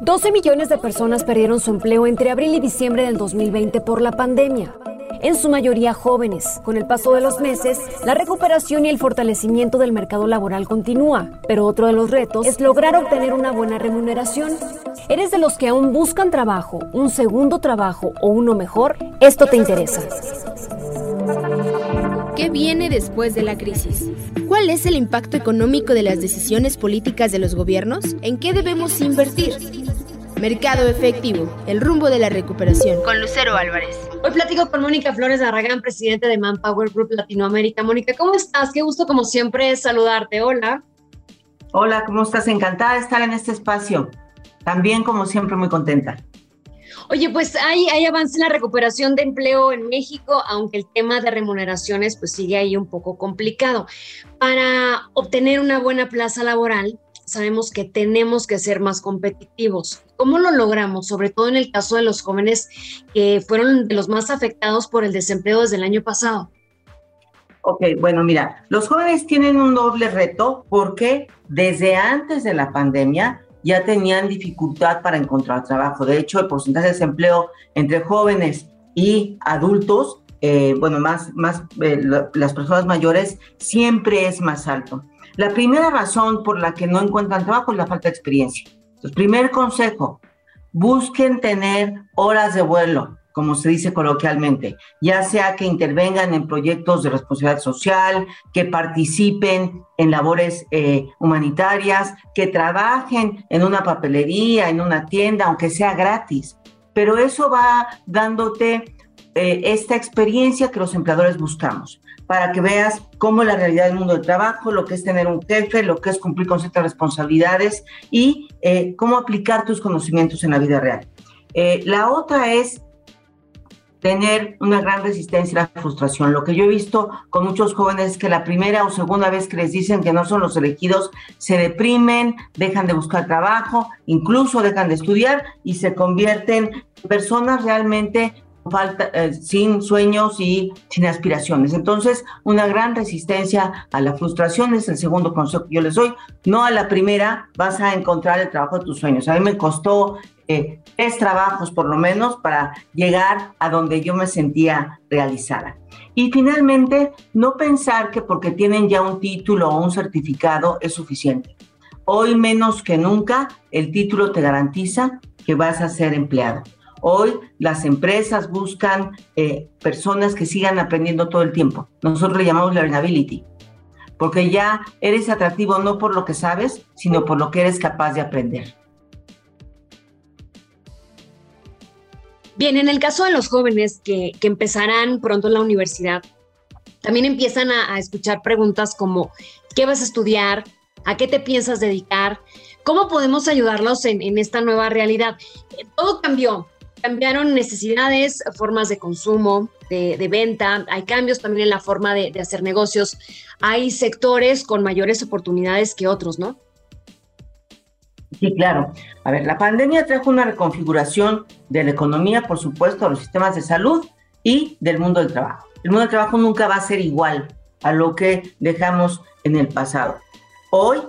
12 millones de personas perdieron su empleo entre abril y diciembre del 2020 por la pandemia. En su mayoría jóvenes. Con el paso de los meses, la recuperación y el fortalecimiento del mercado laboral continúa, pero otro de los retos es lograr obtener una buena remuneración. ¿Eres de los que aún buscan trabajo, un segundo trabajo o uno mejor? Esto te interesa. ¿Qué viene después de la crisis? ¿Cuál es el impacto económico de las decisiones políticas de los gobiernos? ¿En qué debemos invertir? Mercado efectivo, el rumbo de la recuperación. Con Lucero Álvarez. Hoy platico con Mónica Flores Arragán, presidente de Manpower Group Latinoamérica. Mónica, ¿cómo estás? Qué gusto como siempre saludarte. Hola. Hola, ¿cómo estás? Encantada de estar en este espacio. También como siempre muy contenta. Oye, pues hay, hay avance en la recuperación de empleo en México, aunque el tema de remuneraciones pues sigue ahí un poco complicado. Para obtener una buena plaza laboral, sabemos que tenemos que ser más competitivos. ¿Cómo lo logramos? Sobre todo en el caso de los jóvenes que fueron de los más afectados por el desempleo desde el año pasado. Ok, bueno, mira, los jóvenes tienen un doble reto porque desde antes de la pandemia ya tenían dificultad para encontrar trabajo. De hecho, el porcentaje de desempleo entre jóvenes y adultos, eh, bueno, más, más eh, las personas mayores, siempre es más alto. La primera razón por la que no encuentran trabajo es la falta de experiencia. Entonces, primer consejo, busquen tener horas de vuelo como se dice coloquialmente, ya sea que intervengan en proyectos de responsabilidad social, que participen en labores eh, humanitarias, que trabajen en una papelería, en una tienda, aunque sea gratis. Pero eso va dándote eh, esta experiencia que los empleadores buscamos, para que veas cómo es la realidad del mundo del trabajo, lo que es tener un jefe, lo que es cumplir con ciertas responsabilidades y eh, cómo aplicar tus conocimientos en la vida real. la otra es tener una gran resistencia a la frustración. Lo que yo he visto con muchos jóvenes es que la primera o segunda vez que les dicen que no son los elegidos, se deprimen, dejan de buscar trabajo, incluso dejan de estudiar y se convierten en personas realmente falta, eh, sin sueños y sin aspiraciones. Entonces, una gran resistencia a la frustración es el segundo consejo que yo les doy. No a la primera vas a encontrar el trabajo de tus sueños. A mí me costó eh, tres trabajos por lo menos para llegar a donde yo me sentía realizada. Y finalmente, no pensar que porque tienen ya un título o un certificado es suficiente. Hoy menos que nunca el título te garantiza que vas a ser empleado. Hoy las empresas buscan eh, personas que sigan aprendiendo todo el tiempo. Nosotros le llamamos learnability, porque ya eres atractivo no por lo que sabes, sino por lo que eres capaz de aprender. Bien, en el caso de los jóvenes que, empezarán pronto en la universidad, también empiezan a, escuchar preguntas como, ¿qué vas a estudiar? ¿A qué te piensas dedicar? ¿Cómo podemos ayudarlos en, esta nueva realidad? Eh, todo cambió, cambiaron necesidades, formas de consumo, de, venta, hay cambios también en la forma de, de hacer negocios, hay sectores con mayores oportunidades que otros, ¿no? Sí, claro. A ver, la pandemia trajo una reconfiguración de la economía, por supuesto, de los sistemas de salud y del mundo del trabajo. El mundo del trabajo nunca va a ser igual a lo que dejamos en el pasado. Hoy,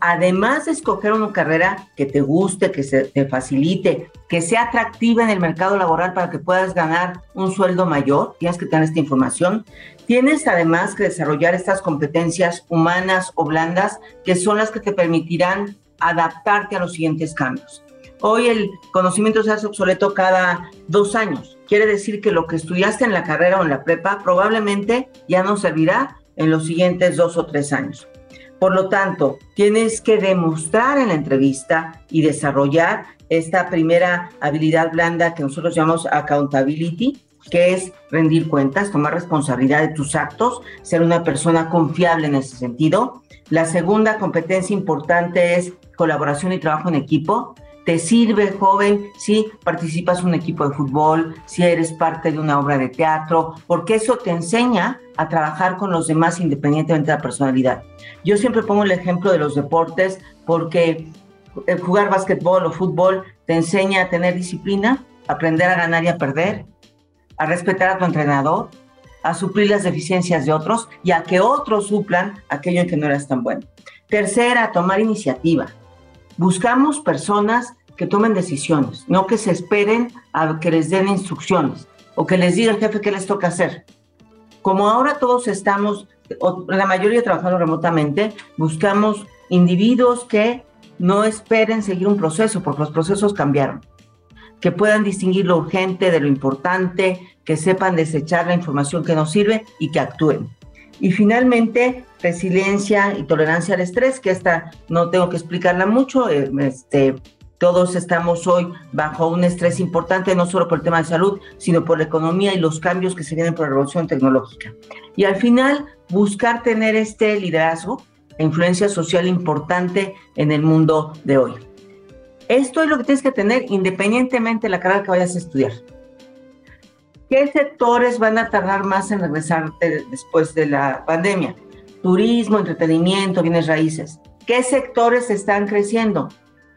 además de escoger una carrera que te guste, que se te facilite, que sea atractiva en el mercado laboral para que puedas ganar un sueldo mayor, tienes que tener esta información. Tienes además que desarrollar estas competencias humanas o blandas que son las que te permitirán adaptarte a los siguientes cambios. Hoy el conocimiento se hace obsoleto cada dos años. Quiere decir que lo que estudiaste en la carrera o en la prepa probablemente ya no servirá en los siguientes dos o tres años. Por lo tanto, tienes que demostrar en la entrevista y desarrollar esta primera habilidad blanda que nosotros llamamos accountability, que es rendir cuentas, tomar responsabilidad de tus actos, ser una persona confiable en ese sentido. La segunda competencia importante es colaboración y trabajo en equipo. Te sirve, joven, si participas en un equipo de fútbol, si eres parte de una obra de teatro, porque eso te enseña a trabajar con los demás independientemente de la personalidad. Yo siempre pongo el ejemplo de los deportes porque jugar básquetbol o fútbol te enseña a tener disciplina, aprender a ganar y a perder, a respetar a tu entrenador, a suplir las deficiencias de otros y a que otros suplan aquello en que no eras tan bueno. Tercera, tomar iniciativa. Buscamos personas que tomen decisiones, no que se esperen a que les den instrucciones o que les diga el jefe qué les toca hacer. Como ahora todos estamos, la mayoría trabajando remotamente, buscamos individuos que no esperen seguir un proceso, porque los procesos cambiaron. Que puedan distinguir lo urgente de lo importante, que sepan desechar la información que no sirve y que actúen. Y finalmente, resiliencia y tolerancia al estrés, que esta no tengo que explicarla mucho, eh, este, todos estamos hoy bajo un estrés importante, no solo por el tema de salud, sino por la economía y los cambios que se vienen por la revolución tecnológica. Y al final, buscar tener este liderazgo e influencia social importante en el mundo de hoy. Esto es lo que tienes que tener independientemente de la carrera que vayas a estudiar. ¿Qué sectores van a tardar más en regresar después de la pandemia? Turismo, entretenimiento, bienes raíces. ¿Qué sectores están creciendo?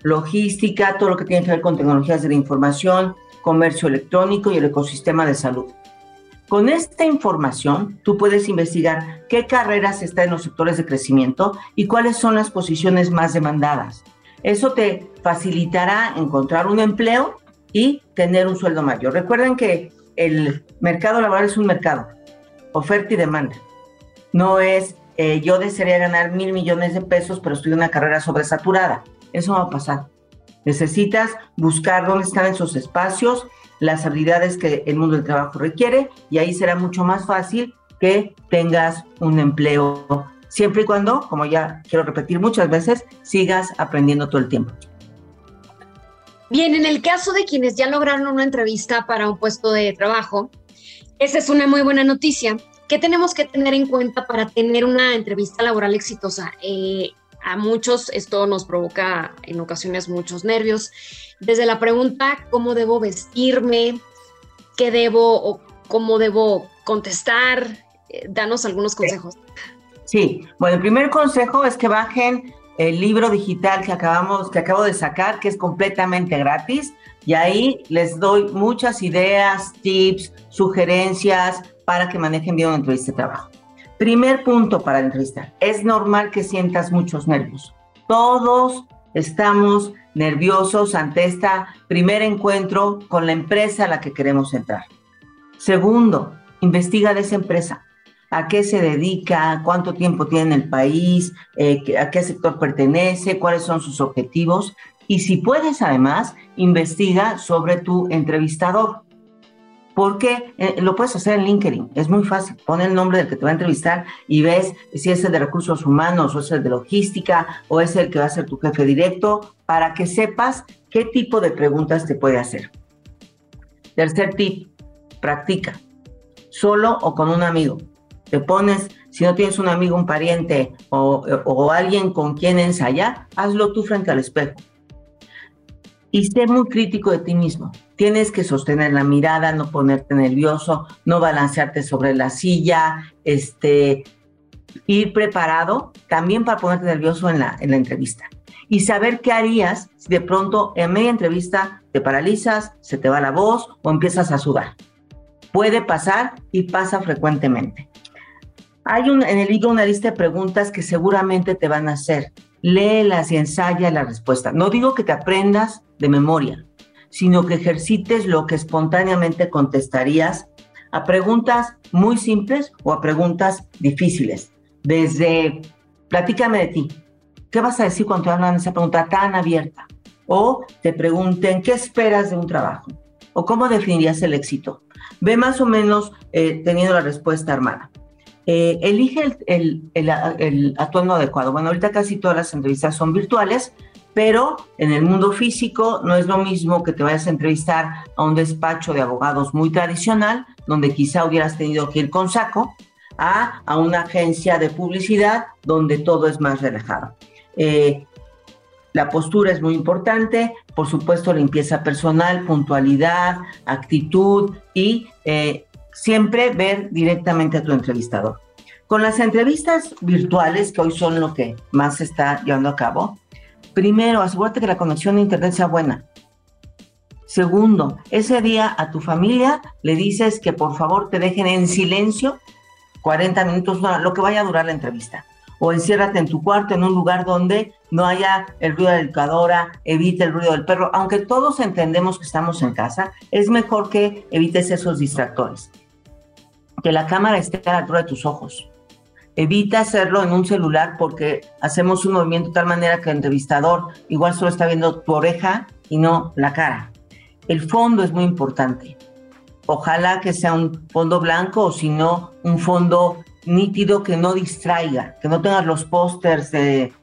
logística, todo lo que tiene que ver con tecnologías de la información, comercio electrónico y el ecosistema de salud. Con esta información, tú puedes investigar qué carreras están en los sectores de crecimiento y cuáles son las posiciones más demandadas. Eso te facilitará encontrar un empleo y tener un sueldo mayor. Recuerden que el mercado laboral es un mercado, oferta y demanda. No es eh, yo desearía ganar mil millones de pesos, pero estoy en una carrera sobresaturada. Eso va a pasar. Necesitas buscar dónde están esos espacios, las habilidades que el mundo del trabajo requiere y ahí será mucho más fácil que tengas un empleo, siempre y cuando, como ya quiero repetir muchas veces, sigas aprendiendo todo el tiempo. Bien, en el caso de quienes ya lograron una entrevista para un puesto de trabajo, esa es una muy buena noticia. ¿Qué tenemos que tener en cuenta para tener una entrevista laboral exitosa? Eh, a muchos esto nos provoca en ocasiones muchos nervios. Desde la pregunta, ¿cómo debo vestirme? ¿Qué debo o cómo debo contestar? Eh, danos algunos consejos. Sí, bueno, el primer consejo es que bajen el libro digital que acabamos, que acabo de sacar, que es completamente gratis, y ahí les doy muchas ideas, tips, sugerencias para que manejen bien una entrevista de trabajo. Primer punto para entrevistar. Es normal que sientas muchos nervios. Todos estamos nerviosos ante este primer encuentro con la empresa a la que queremos entrar. Segundo, investiga de esa empresa. ¿A qué se dedica? ¿Cuánto tiempo tiene en el país? Eh, ¿A qué sector pertenece? ¿Cuáles son sus objetivos? Y si puedes, además, investiga sobre tu entrevistador porque eh, lo puedes hacer en LinkedIn, es muy fácil, pon el nombre del que te va a entrevistar y ves si es el de recursos humanos o es el de logística o es el que va a ser tu jefe directo para que sepas qué tipo de preguntas te puede hacer. Tercer tip, practica, solo o con un amigo. Te pones, si no tienes un amigo, un pariente o, o alguien con quien ensayar, hazlo tú frente al espejo y sé muy crítico de ti mismo. Tienes que sostener la mirada, no ponerte nervioso, no balancearte sobre la silla, este, ir preparado también para ponerte nervioso en la, en la entrevista. Y saber qué harías si de pronto en media entrevista te paralizas, se te va la voz o empiezas a sudar. Puede pasar y pasa frecuentemente. Hay en el libro una lista de preguntas que seguramente te van a hacer léelas y ensaya la respuesta. No digo que te aprendas de memoria, sino que ejercites lo que espontáneamente contestarías a preguntas muy simples o a preguntas difíciles. Desde, platícame de ti. ¿Qué vas a decir cuando te hablan esa pregunta tan abierta? O te pregunten, ¿qué esperas de un trabajo? ¿O cómo definirías el éxito? Ve más o menos eh, teniendo la respuesta armada. Eh, elige el, atuendo adecuado. Bueno, ahorita casi todas las entrevistas son virtuales, pero en el mundo físico no es lo mismo que te vayas a entrevistar a un despacho de abogados muy tradicional, donde quizá hubieras tenido que ir con saco, a, a una agencia de publicidad donde todo es más relajado. Eh, la postura es muy importante, por supuesto limpieza personal, puntualidad, actitud y eh, siempre ver directamente a tu entrevistador. Con las entrevistas virtuales, que hoy son lo que más se está llevando a cabo, primero, asegúrate que la conexión de Internet sea buena. Segundo, ese día a tu familia le dices que por favor te dejen en silencio 40 minutos, lo que vaya a durar la entrevista. O enciérrate en tu cuarto en un lugar donde no haya el ruido de la educadora, evite el ruido del perro. Aunque todos entendemos que estamos en casa, es mejor que evites esos distractores. Que la cámara esté a la altura de tus ojos. Evita hacerlo en un celular porque hacemos un movimiento de tal manera que el entrevistador igual solo está viendo tu oreja y no la cara. El fondo es muy importante. Ojalá que sea un fondo blanco o si no, un fondo nítido que no distraiga, que no tengas los pósters de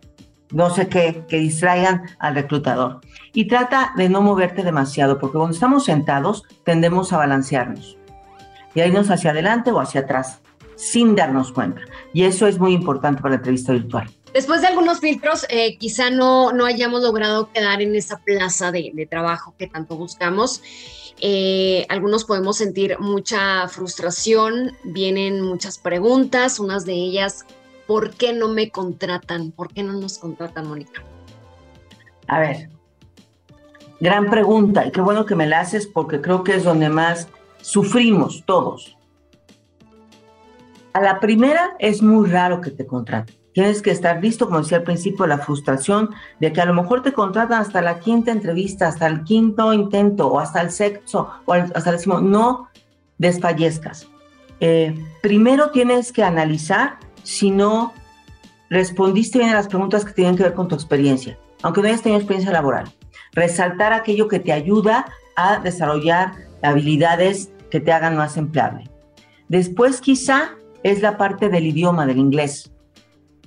no sé qué, que distraigan al reclutador. Y trata de no moverte demasiado, porque cuando estamos sentados tendemos a balancearnos y a irnos hacia adelante o hacia atrás, sin darnos cuenta. Y eso es muy importante para la entrevista virtual. Después de algunos filtros, eh, quizá no, no hayamos logrado quedar en esa plaza de, trabajo que tanto buscamos. Eh, algunos podemos sentir mucha frustración, vienen muchas preguntas, unas de ellas, ¿por qué no me contratan? ¿Por qué no nos contratan, Mónica? A ver, gran pregunta y qué bueno que me la haces porque creo que es donde más sufrimos todos. A la primera es muy raro que te contraten. Tienes que estar listo, como decía al principio, la frustración de que a lo mejor te contratan hasta la quinta entrevista, hasta el quinto intento o hasta el sexto o hasta el décimo. No desfallezcas. Eh, primero tienes que analizar si no respondiste bien a las preguntas que tienen que ver con tu experiencia, aunque no hayas tenido experiencia laboral. Resaltar aquello que te ayuda a desarrollar habilidades que te hagan más empleable. Después quizá es la parte del idioma, del inglés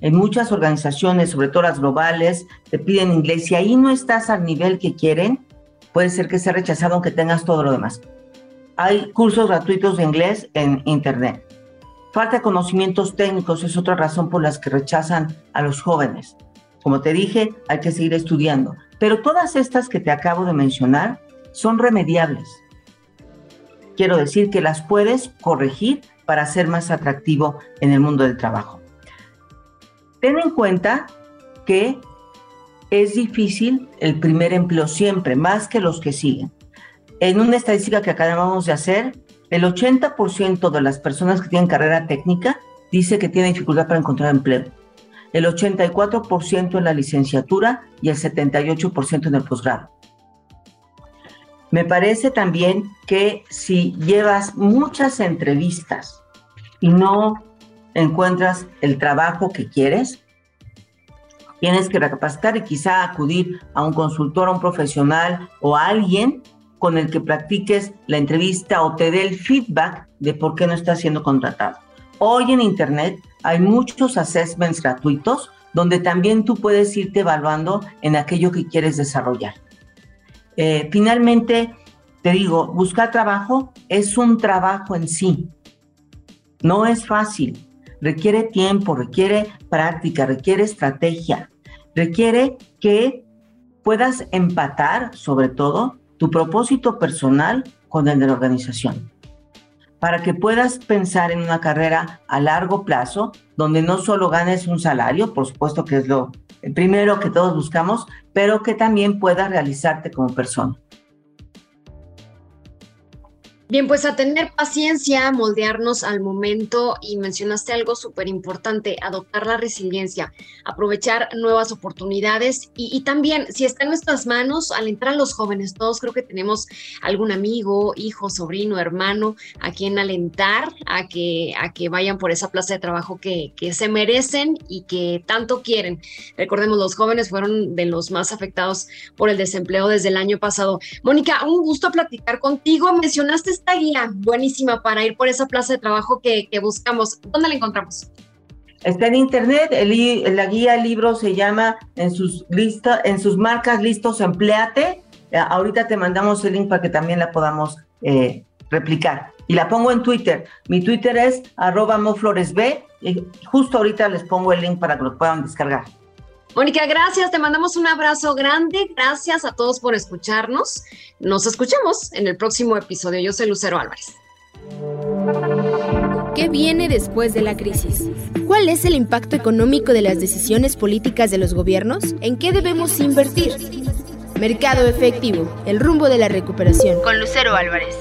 en muchas organizaciones, sobre todo las globales, te piden inglés y ahí no estás al nivel que quieren, puede ser que sea rechazado aunque tengas todo lo demás. Hay cursos gratuitos de inglés en Internet. Falta de conocimientos técnicos es otra razón por las que rechazan a los jóvenes. Como te dije, hay que seguir estudiando. Pero todas estas que te acabo de mencionar son remediables. Quiero decir que las puedes corregir para ser más atractivo en el mundo del trabajo. Ten en cuenta que es difícil el primer empleo siempre, más que los que siguen. En una estadística que acabamos de hacer, el 80% de las personas que tienen carrera técnica dice que tienen dificultad para encontrar empleo. El 84% en la licenciatura y el 78% en el posgrado. Me parece también que si llevas muchas entrevistas y no encuentras el trabajo que quieres, tienes que recapacitar y quizá acudir a un consultor, a un profesional o a alguien con el que practiques la entrevista o te dé el feedback de por qué no estás siendo contratado. Hoy en Internet hay muchos assessments gratuitos donde también tú puedes irte evaluando en aquello que quieres desarrollar. Eh, finalmente, te digo, buscar trabajo es un trabajo en sí. No es fácil requiere tiempo, requiere práctica, requiere estrategia, requiere que puedas empatar, sobre todo, tu propósito personal con el de la organización, para que puedas pensar en una carrera a largo plazo, donde no solo ganes un salario, por supuesto que es lo primero que todos buscamos, pero que también puedas realizarte como persona. Bien, pues a tener paciencia, moldearnos al momento y mencionaste algo súper importante, adoptar la resiliencia, aprovechar nuevas oportunidades y, también, si está en nuestras manos, alentar a los jóvenes, todos creo que tenemos algún amigo, hijo, sobrino, hermano, a quien alentar a que, a que vayan por esa plaza de trabajo que, que se merecen y que tanto quieren. Recordemos, los jóvenes fueron de los más afectados por el desempleo desde el año pasado. Mónica, un gusto platicar contigo. Mencionaste esta guía buenísima para ir por esa plaza de trabajo que, buscamos. ¿Dónde la encontramos? Está en internet, el, la guía libro se llama en sus listas, en sus marcas listos empleate. Eh, ahorita te mandamos el link para que también la podamos eh, replicar. Y la pongo en Twitter. Mi Twitter es arroba mofloresb y justo ahorita les pongo el link para que lo puedan descargar. Mónica, gracias, te mandamos un abrazo grande, gracias a todos por escucharnos. Nos escuchamos en el próximo episodio. Yo soy Lucero Álvarez. ¿Qué viene después de la crisis? ¿Cuál es el impacto económico de las decisiones políticas de los gobiernos? ¿En qué debemos invertir? Mercado efectivo, el rumbo de la recuperación. Con Lucero Álvarez.